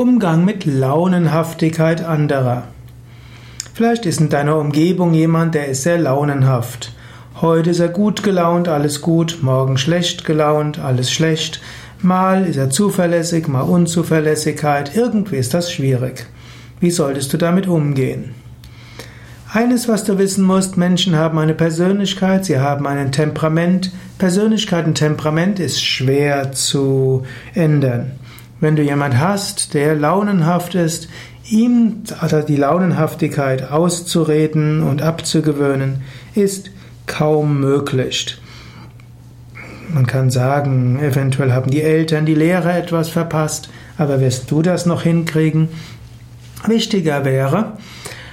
Umgang mit Launenhaftigkeit anderer. Vielleicht ist in deiner Umgebung jemand, der ist sehr launenhaft. Heute ist er gut gelaunt, alles gut, morgen schlecht gelaunt, alles schlecht. Mal ist er zuverlässig, mal Unzuverlässigkeit, irgendwie ist das schwierig. Wie solltest du damit umgehen? Eines, was du wissen musst, Menschen haben eine Persönlichkeit, sie haben ein Temperament. Persönlichkeit und Temperament ist schwer zu ändern. Wenn du jemand hast, der launenhaft ist, ihm also die Launenhaftigkeit auszureden und abzugewöhnen, ist kaum möglich. Man kann sagen, eventuell haben die Eltern, die Lehrer etwas verpasst, aber wirst du das noch hinkriegen? Wichtiger wäre,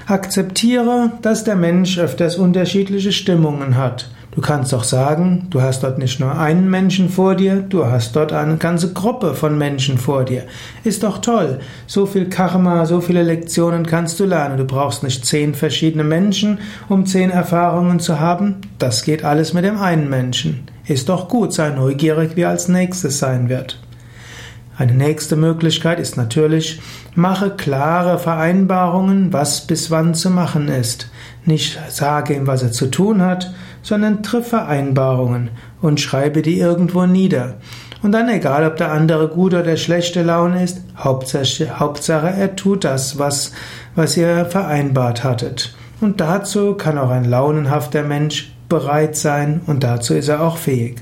akzeptiere, dass der Mensch öfters unterschiedliche Stimmungen hat. Du kannst doch sagen, du hast dort nicht nur einen Menschen vor dir, du hast dort eine ganze Gruppe von Menschen vor dir. Ist doch toll. So viel Karma, so viele Lektionen kannst du lernen. Du brauchst nicht zehn verschiedene Menschen, um zehn Erfahrungen zu haben. Das geht alles mit dem einen Menschen. Ist doch gut, sei neugierig, wie als nächstes sein wird. Eine nächste Möglichkeit ist natürlich, mache klare Vereinbarungen, was bis wann zu machen ist. Nicht sage ihm, was er zu tun hat, sondern triff Vereinbarungen und schreibe die irgendwo nieder. Und dann egal, ob der andere gut oder schlechte Laune ist, Hauptsache, Hauptsache er tut das, was, was ihr vereinbart hattet. Und dazu kann auch ein launenhafter Mensch bereit sein und dazu ist er auch fähig.